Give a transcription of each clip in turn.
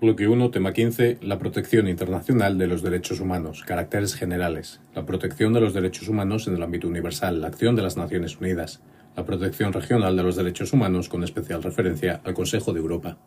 Bloque 1, tema 15. La protección internacional de los derechos humanos. Caracteres generales. La protección de los derechos humanos en el ámbito universal. La acción de las Naciones Unidas. La protección regional de los derechos humanos con especial referencia al Consejo de Europa.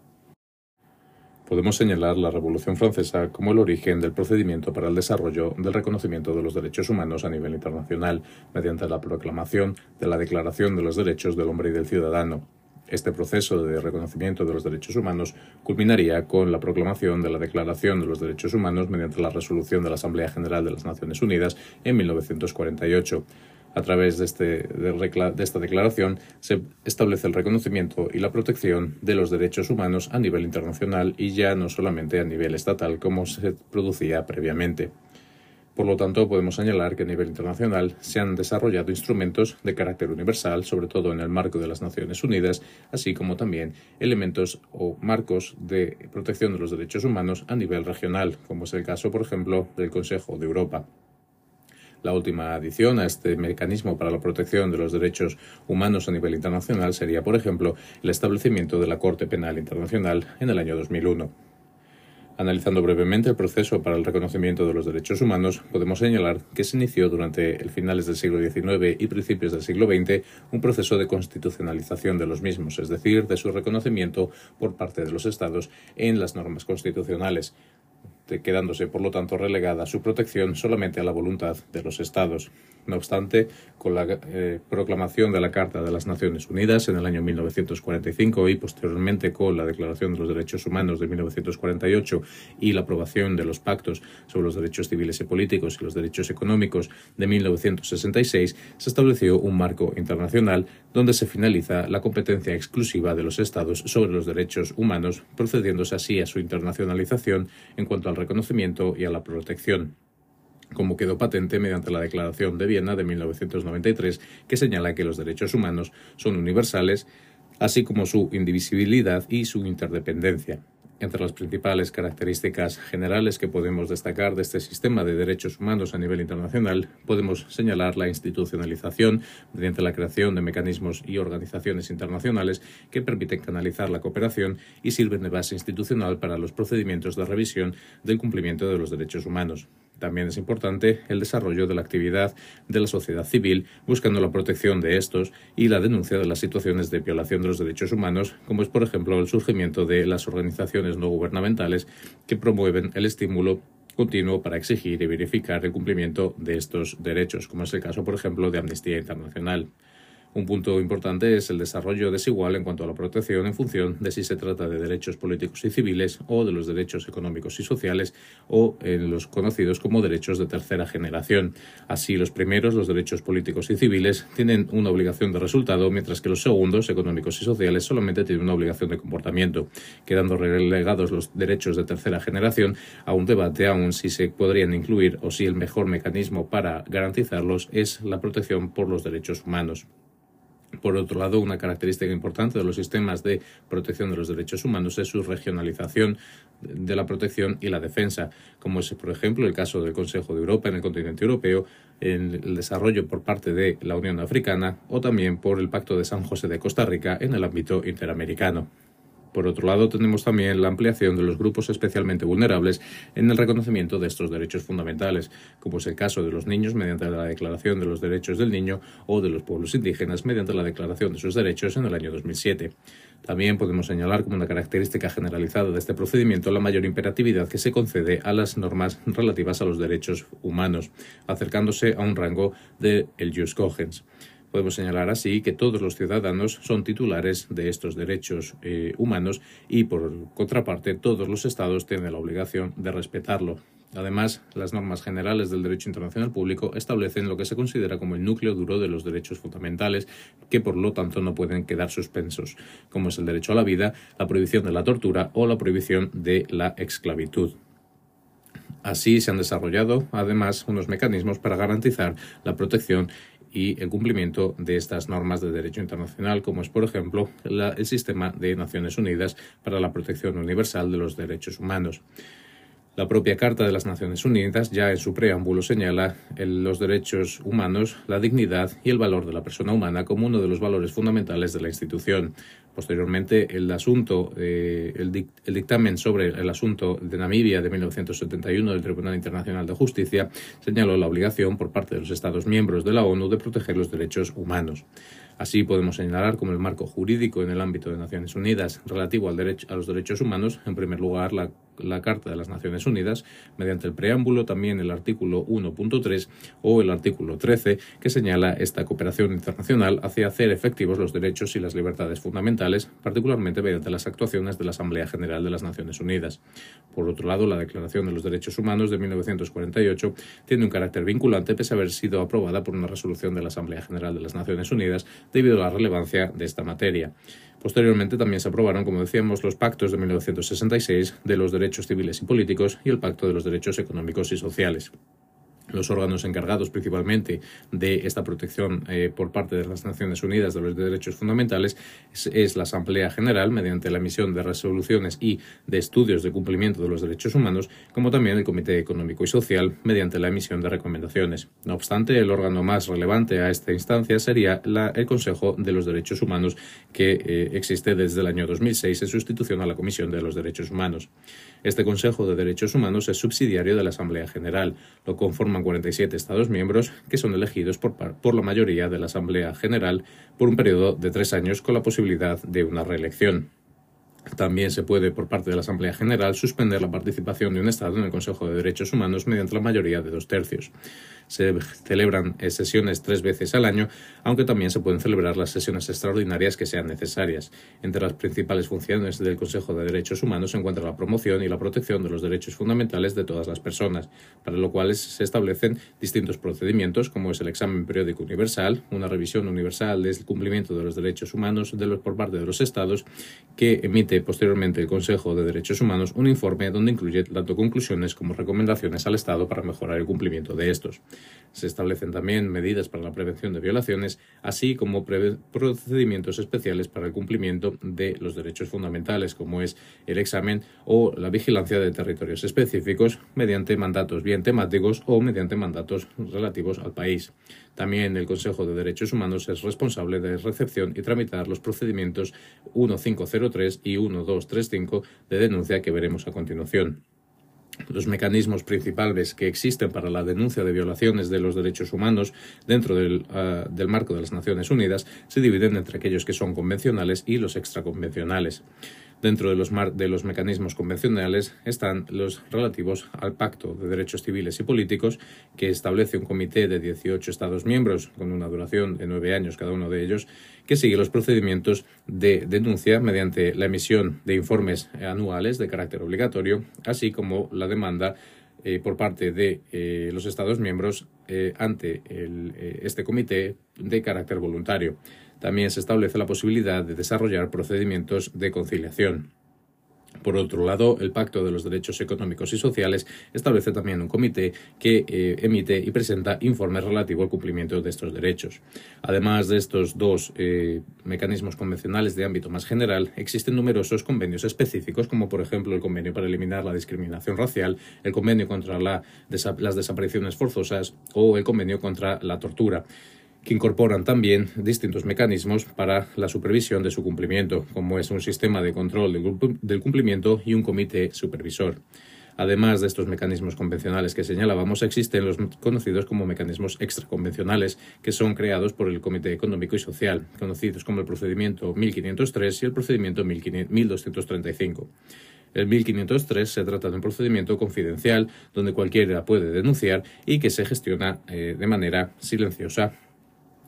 Podemos señalar la Revolución Francesa como el origen del procedimiento para el desarrollo del reconocimiento de los derechos humanos a nivel internacional mediante la proclamación de la Declaración de los Derechos del Hombre y del Ciudadano, este proceso de reconocimiento de los derechos humanos culminaría con la proclamación de la Declaración de los Derechos Humanos mediante la resolución de la Asamblea General de las Naciones Unidas en 1948. A través de, este, de, esta declaración se establece el reconocimiento y la protección de los derechos humanos a nivel internacional y ya no solamente a nivel estatal como se producía previamente. Por lo tanto, podemos señalar que a nivel internacional se han desarrollado instrumentos de carácter universal, sobre todo en el marco de las Naciones Unidas, así como también elementos o marcos de protección de los derechos humanos a nivel regional, como es el caso, por ejemplo, del Consejo de Europa. La última adición a este mecanismo para la protección de los derechos humanos a nivel internacional sería, por ejemplo, el establecimiento de la Corte Penal Internacional en el año 2001. Analizando brevemente el proceso para el reconocimiento de los derechos humanos, podemos señalar que se inició durante el finales del siglo XIX y principios del siglo XX un proceso de constitucionalización de los mismos, es decir, de su reconocimiento por parte de los Estados en las normas constitucionales, quedándose por lo tanto relegada su protección solamente a la voluntad de los Estados. No obstante, con la eh, proclamación de la Carta de las Naciones Unidas en el año 1945 y posteriormente con la Declaración de los Derechos Humanos de 1948 y la aprobación de los pactos sobre los derechos civiles y políticos y los derechos económicos de 1966, se estableció un marco internacional donde se finaliza la competencia exclusiva de los Estados sobre los derechos humanos, procediéndose así a su internacionalización en cuanto al reconocimiento y a la protección como quedó patente mediante la Declaración de Viena de 1993, que señala que los derechos humanos son universales, así como su indivisibilidad y su interdependencia. Entre las principales características generales que podemos destacar de este sistema de derechos humanos a nivel internacional, podemos señalar la institucionalización mediante la creación de mecanismos y organizaciones internacionales que permiten canalizar la cooperación y sirven de base institucional para los procedimientos de revisión del cumplimiento de los derechos humanos. También es importante el desarrollo de la actividad de la sociedad civil, buscando la protección de estos y la denuncia de las situaciones de violación de los derechos humanos, como es, por ejemplo, el surgimiento de las organizaciones no gubernamentales que promueven el estímulo continuo para exigir y verificar el cumplimiento de estos derechos, como es el caso, por ejemplo, de Amnistía Internacional. Un punto importante es el desarrollo desigual en cuanto a la protección en función de si se trata de derechos políticos y civiles o de los derechos económicos y sociales o en los conocidos como derechos de tercera generación. Así, los primeros, los derechos políticos y civiles, tienen una obligación de resultado, mientras que los segundos, económicos y sociales, solamente tienen una obligación de comportamiento, quedando relegados los derechos de tercera generación a un debate aún si se podrían incluir o si el mejor mecanismo para garantizarlos es la protección por los derechos humanos. Por otro lado, una característica importante de los sistemas de protección de los derechos humanos es su regionalización de la protección y la defensa, como es, por ejemplo, el caso del Consejo de Europa en el continente europeo, el desarrollo por parte de la Unión Africana o también por el Pacto de San José de Costa Rica en el ámbito interamericano. Por otro lado, tenemos también la ampliación de los grupos especialmente vulnerables en el reconocimiento de estos derechos fundamentales, como es el caso de los niños mediante la Declaración de los Derechos del Niño o de los pueblos indígenas mediante la Declaración de sus Derechos en el año 2007. También podemos señalar como una característica generalizada de este procedimiento la mayor imperatividad que se concede a las normas relativas a los derechos humanos, acercándose a un rango de el jus cogens. Podemos señalar así que todos los ciudadanos son titulares de estos derechos eh, humanos y, por contraparte, todos los Estados tienen la obligación de respetarlo. Además, las normas generales del derecho internacional público establecen lo que se considera como el núcleo duro de los derechos fundamentales, que por lo tanto no pueden quedar suspensos, como es el derecho a la vida, la prohibición de la tortura o la prohibición de la esclavitud. Así se han desarrollado, además, unos mecanismos para garantizar la protección y el cumplimiento de estas normas de derecho internacional, como es, por ejemplo, el sistema de Naciones Unidas para la protección universal de los derechos humanos. La propia Carta de las Naciones Unidas ya en su preámbulo señala los derechos humanos, la dignidad y el valor de la persona humana como uno de los valores fundamentales de la institución. Posteriormente, el asunto, eh, el, dictamen sobre el asunto de Namibia de 1971 del Tribunal Internacional de Justicia señaló la obligación por parte de los Estados miembros de la ONU de proteger los derechos humanos. Así podemos señalar como el marco jurídico en el ámbito de Naciones Unidas relativo al derecho, a los derechos humanos, en primer lugar, la la Carta de las Naciones Unidas mediante el preámbulo, también el artículo 1.3 o el artículo 13 que señala esta cooperación internacional hacia hacer efectivos los derechos y las libertades fundamentales, particularmente mediante las actuaciones de la Asamblea General de las Naciones Unidas. Por otro lado, la Declaración de los Derechos Humanos de 1948 tiene un carácter vinculante pese a haber sido aprobada por una resolución de la Asamblea General de las Naciones Unidas debido a la relevancia de esta materia. Posteriormente también se aprobaron, como decíamos, los pactos de 1966 de los derechos civiles y políticos y el Pacto de los Derechos Económicos y Sociales los órganos encargados principalmente de esta protección eh, por parte de las Naciones Unidas de los derechos fundamentales es, la Asamblea General mediante la emisión de resoluciones y de estudios de cumplimiento de los derechos humanos, como también el Comité Económico y Social mediante la emisión de recomendaciones. No obstante, el órgano más relevante a esta instancia sería el Consejo de los Derechos Humanos que eh, existe desde el año 2006 en sustitución a la Comisión de los Derechos Humanos. Este Consejo de Derechos Humanos es subsidiario de la Asamblea General. Lo conforman 47 Estados miembros que son elegidos por, por la mayoría de la Asamblea General por un periodo de tres años con la posibilidad de una reelección. También se puede, por parte de la Asamblea General, suspender la participación de un Estado en el Consejo de Derechos Humanos mediante la mayoría de dos tercios. Se celebran sesiones tres veces al año, aunque también se pueden celebrar las sesiones extraordinarias que sean necesarias. Entre las principales funciones del Consejo de Derechos Humanos se encuentra la promoción y la protección de los derechos fundamentales de todas las personas, para lo cual se establecen distintos procedimientos, como es el examen periódico universal, una revisión universal del cumplimiento de los derechos humanos de los, por parte de los Estados, que emite posteriormente el Consejo de Derechos Humanos un informe donde incluye tanto conclusiones como recomendaciones al Estado para mejorar el cumplimiento de estos. Se establecen también medidas para la prevención de violaciones, así como procedimientos especiales para el cumplimiento de los derechos fundamentales, como es el examen o la vigilancia de territorios específicos mediante mandatos bien temáticos o mediante mandatos relativos al país. También el Consejo de Derechos Humanos es responsable de recepción y tramitar los procedimientos 1503 y 1235 de denuncia que veremos a continuación. Los mecanismos principales que existen para la denuncia de violaciones de los derechos humanos dentro del, ah, del marco de las Naciones Unidas se dividen entre aquellos que son convencionales y los extraconvencionales. Dentro de los, de los mecanismos convencionales están los relativos al Pacto de Derechos Civiles y Políticos, que establece un comité de 18 Estados miembros, con una duración de nueve años cada uno de ellos, que sigue los procedimientos de denuncia mediante la emisión de informes anuales de carácter obligatorio, así como la demanda eh, por parte de eh, los Estados miembros eh, ante este comité de carácter voluntario. También se establece la posibilidad de desarrollar procedimientos de conciliación. Por otro lado, el Pacto de los Derechos Económicos y Sociales establece también un comité que eh, emite y presenta informes relativos al cumplimiento de estos derechos. Además de estos dos eh, mecanismos convencionales de ámbito más general, existen numerosos convenios específicos, como por ejemplo el convenio para eliminar la discriminación racial, el convenio contra las desapariciones forzosas o el convenio contra la tortura que incorporan también distintos mecanismos para la supervisión de su cumplimiento, como es un sistema de control del cumplimiento y un comité supervisor. Además de estos mecanismos convencionales que señalábamos, existen los conocidos como mecanismos extraconvencionales, que son creados por el Comité Económico y Social, conocidos como el procedimiento 1503 y el procedimiento 1235. El 1503 se trata de un procedimiento confidencial donde cualquiera puede denunciar y que se gestiona eh, de manera silenciosa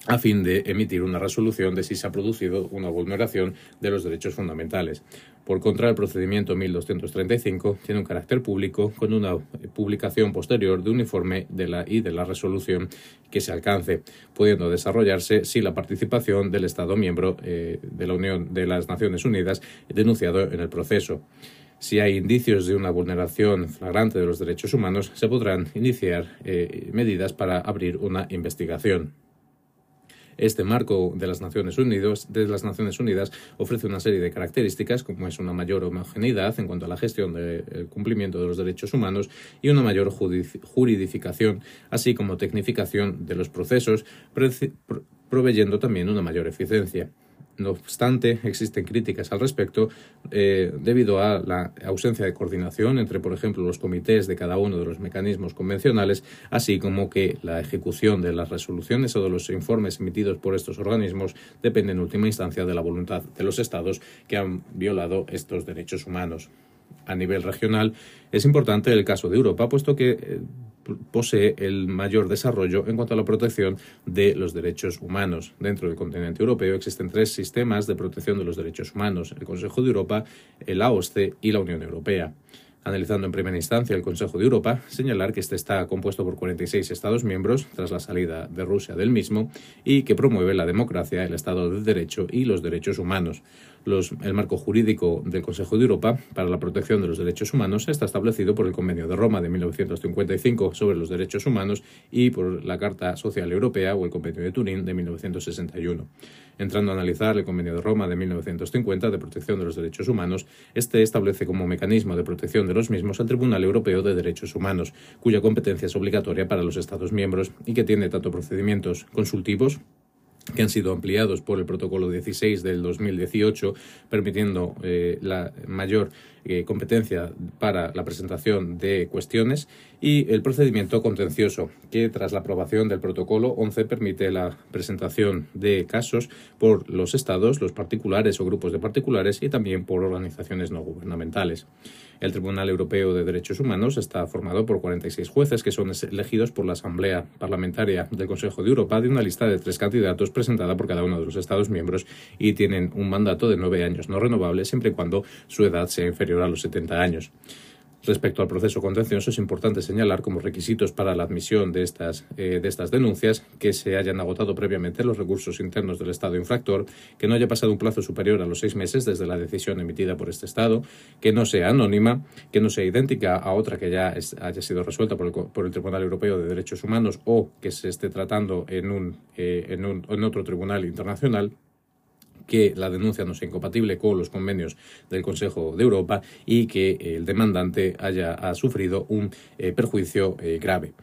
a fin de emitir una resolución de si se ha producido una vulneración de los derechos fundamentales. Por contra, el procedimiento 1235 tiene un carácter público con una publicación posterior de un informe de la y de la resolución que se alcance, pudiendo desarrollarse sin la participación del Estado miembro eh, de la Unión de las Naciones Unidas denunciado en el proceso. Si hay indicios de una vulneración flagrante de los derechos humanos, se podrán iniciar eh, medidas para abrir una investigación. Este marco de las Naciones Unidas, las Naciones Unidas ofrece una serie de características, como es una mayor homogeneidad en cuanto a la gestión del cumplimiento de los derechos humanos y una mayor juridificación, así como tecnificación de los procesos, proveyendo también una mayor eficiencia. No obstante, existen críticas al respecto eh, debido a la ausencia de coordinación entre, por ejemplo, los comités de cada uno de los mecanismos convencionales, así como que la ejecución de las resoluciones o de los informes emitidos por estos organismos depende en última instancia de la voluntad de los Estados que han violado estos derechos humanos. A nivel regional, es importante el caso de Europa, puesto que eh, posee el mayor desarrollo en cuanto a la protección de los derechos humanos. Dentro del continente europeo existen tres sistemas de protección de los derechos humanos, el Consejo de Europa, el AOSCE y la Unión Europea. Analizando en primera instancia el Consejo de Europa, señalar que este está compuesto por 46 Estados miembros tras la salida de Rusia del mismo y que promueve la democracia, el Estado de Derecho y los derechos humanos el marco jurídico del Consejo de Europa para la protección de los derechos humanos está establecido por el Convenio de Roma de 1955 sobre los derechos humanos y por la Carta Social Europea o el Convenio de Turín de 1961. Entrando a analizar el Convenio de Roma de 1950 de protección de los derechos humanos, este establece como mecanismo de protección de los mismos al Tribunal Europeo de Derechos Humanos, cuya competencia es obligatoria para los Estados miembros y que tiene tanto procedimientos consultivos que han sido ampliados por el protocolo 16 del 2018, permitiendo eh, la mayor eh, competencia para la presentación de cuestiones y el procedimiento contencioso, que tras la aprobación del protocolo 11 permite la presentación de casos por los estados, los particulares o grupos de particulares y también por organizaciones no gubernamentales. El Tribunal Europeo de Derechos Humanos está formado por 46 jueces que son elegidos por la Asamblea Parlamentaria del Consejo de Europa de una lista de tres candidatos presentada por cada uno de los Estados miembros y tienen un mandato de nueve años no renovable siempre y cuando su edad sea inferior a los 70 años. Respecto al proceso contencioso, es importante señalar como requisitos para la admisión de estas, eh, de estas denuncias que se hayan agotado previamente los recursos internos del Estado infractor, que no haya pasado un plazo superior a los seis meses desde la decisión emitida por este Estado, que no sea anónima, que no sea idéntica a otra que ya haya sido resuelta por el, por el, Tribunal Europeo de Derechos Humanos o que se esté tratando en, un, eh, en, un, en otro tribunal internacional que la denuncia no sea incompatible con los convenios del Consejo de Europa y que el demandante haya sufrido un eh, perjuicio eh, grave.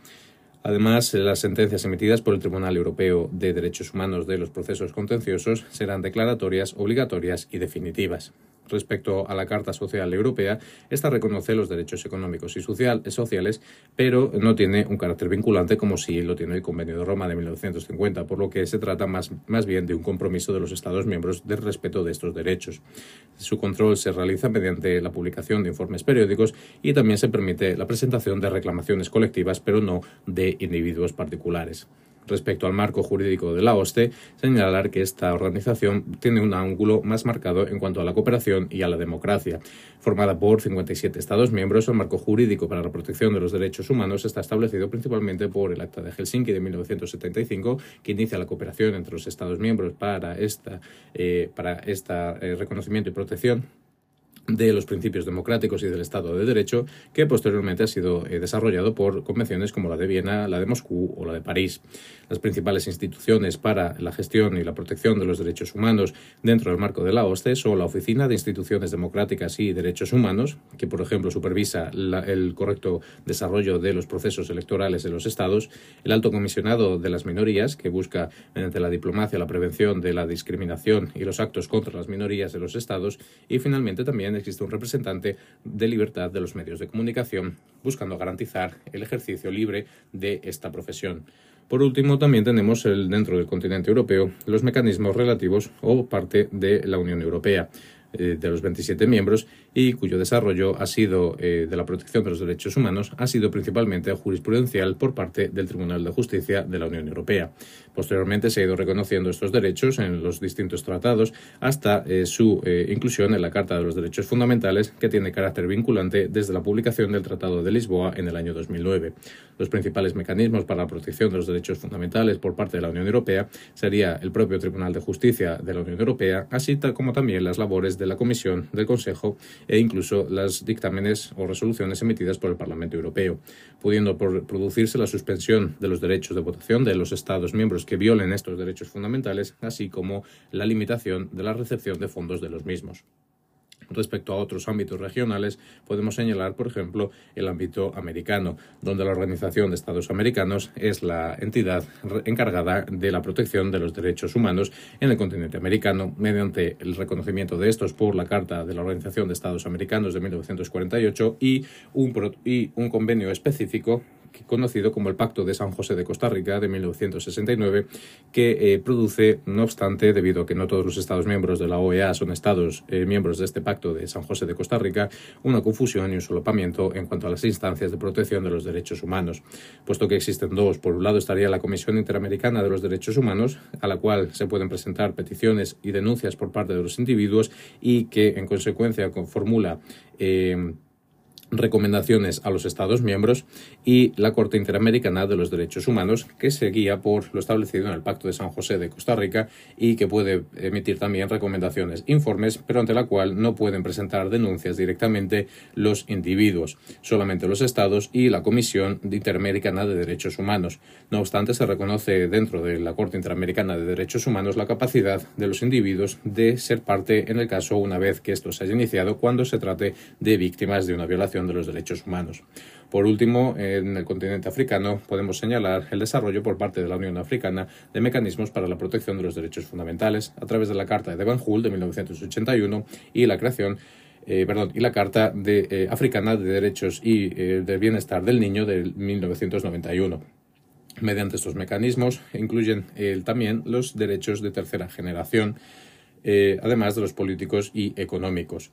Además, las sentencias emitidas por el Tribunal Europeo de Derechos Humanos de los procesos contenciosos serán declaratorias, obligatorias y definitivas. Respecto a la Carta Social Europea, esta reconoce los derechos económicos y sociales, pero no tiene un carácter vinculante como si lo tiene el Convenio de Roma de 1950, por lo que se trata más, más bien de un compromiso de los Estados miembros del respeto de estos derechos. Su control se realiza mediante la publicación de informes periódicos y también se permite la presentación de reclamaciones colectivas, pero no de individuos particulares respecto al marco jurídico de la OSCE, señalar que esta organización tiene un ángulo más marcado en cuanto a la cooperación y a la democracia. Formada por 57 Estados miembros, el marco jurídico para la protección de los derechos humanos está establecido principalmente por el Acta de Helsinki de 1975, que inicia la cooperación entre los Estados miembros para, esta, eh, para este reconocimiento y protección de los principios democráticos y del Estado de Derecho, que posteriormente ha sido eh, desarrollado por convenciones como la de Viena, la de Moscú o la de París. Las principales instituciones para la gestión y la protección de los derechos humanos dentro del marco de la OSCE son la Oficina de Instituciones Democráticas y Derechos Humanos, que por ejemplo supervisa el correcto desarrollo de los procesos electorales de los Estados, el Alto Comisionado de las Minorías, que busca mediante la diplomacia la prevención de la discriminación y los actos contra las minorías de los Estados, y finalmente también existe un representante de libertad de los medios de comunicación, buscando garantizar el ejercicio libre de esta profesión. Por último, también tenemos el, dentro del continente europeo los mecanismos relativos o parte de la Unión Europea. Eh, de los 27 miembros y cuyo desarrollo ha sido eh, de la protección de los derechos humanos ha sido principalmente jurisprudencial por parte del Tribunal de Justicia de la Unión Europea. Posteriormente se ha ido reconociendo estos derechos en los distintos tratados hasta eh, su inclusión en la Carta de los Derechos Fundamentales que tiene carácter vinculante desde la publicación del Tratado de Lisboa en el año 2009. Los principales mecanismos para la protección de los derechos fundamentales por parte de la Unión Europea sería el propio Tribunal de Justicia de la Unión Europea, así como también las labores de la Comisión, del Consejo e incluso las dictámenes o resoluciones emitidas por el Parlamento Europeo, pudiendo producirse la suspensión de los derechos de votación de los Estados miembros que violen estos derechos fundamentales, así como la limitación de la recepción de fondos de los mismos. Respecto a otros ámbitos regionales, podemos señalar, por ejemplo, el ámbito americano, donde la Organización de Estados Americanos es la entidad encargada de la protección de los derechos humanos en el continente americano, mediante el reconocimiento de estos por la Carta de la Organización de Estados Americanos de 1948 y un, y un convenio específico conocido como el Pacto de San José de Costa Rica de 1969, que eh, produce, no obstante, debido a que no todos los Estados miembros de la OEA son Estados eh, miembros de este Pacto de San José de Costa Rica, una confusión y un solapamiento en cuanto a las instancias de protección de los derechos humanos, puesto que existen dos. Por un lado estaría la Comisión Interamericana de los Derechos Humanos, a la cual se pueden presentar peticiones y denuncias por parte de los individuos y que, en consecuencia, formula eh, recomendaciones a los Estados miembros y la Corte Interamericana de los Derechos Humanos, que se guía por lo establecido en el Pacto de San José de Costa Rica y que puede emitir también recomendaciones, informes, pero ante la cual no pueden presentar denuncias directamente los individuos, solamente los Estados y la Comisión Interamericana de Derechos Humanos. No obstante, se reconoce dentro de la Corte Interamericana de Derechos Humanos la capacidad de los individuos de ser parte en el caso una vez que esto se haya iniciado cuando se trate de víctimas de una violación de los derechos humanos. Por último, en el continente africano podemos señalar el desarrollo por parte de la Unión Africana de mecanismos para la protección de los derechos fundamentales a través de la Carta de Banjul de 1981 y la creación eh, perdón, y la Carta eh, Africana de Derechos y eh, del Bienestar del Niño de 1991. Mediante estos mecanismos incluyen también los derechos de tercera generación, además de los políticos y económicos.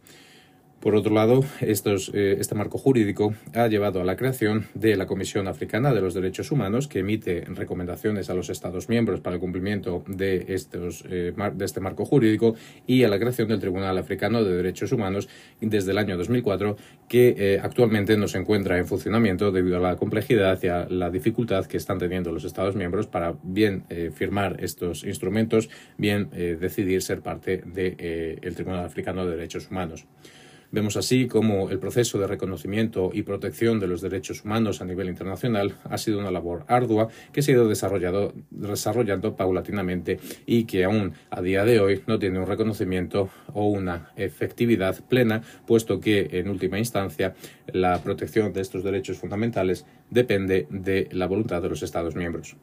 Por otro lado, eh, este marco jurídico ha llevado a la creación de la Comisión Africana de los Derechos Humanos, que emite recomendaciones a los Estados miembros para el cumplimiento de, eh, este marco jurídico, y a la creación del Tribunal Africano de Derechos Humanos desde el año 2004, que eh, actualmente no se encuentra en funcionamiento debido a la complejidad y a la dificultad que están teniendo los Estados miembros para bien firmar estos instrumentos, bien decidir ser parte del Tribunal Africano de Derechos Humanos. Vemos así como el proceso de reconocimiento y protección de los derechos humanos a nivel internacional ha sido una labor ardua que se ha ido desarrollando paulatinamente y que aún a día de hoy no tiene un reconocimiento o una efectividad plena, puesto que en última instancia la protección de estos derechos fundamentales depende de la voluntad de los Estados miembros.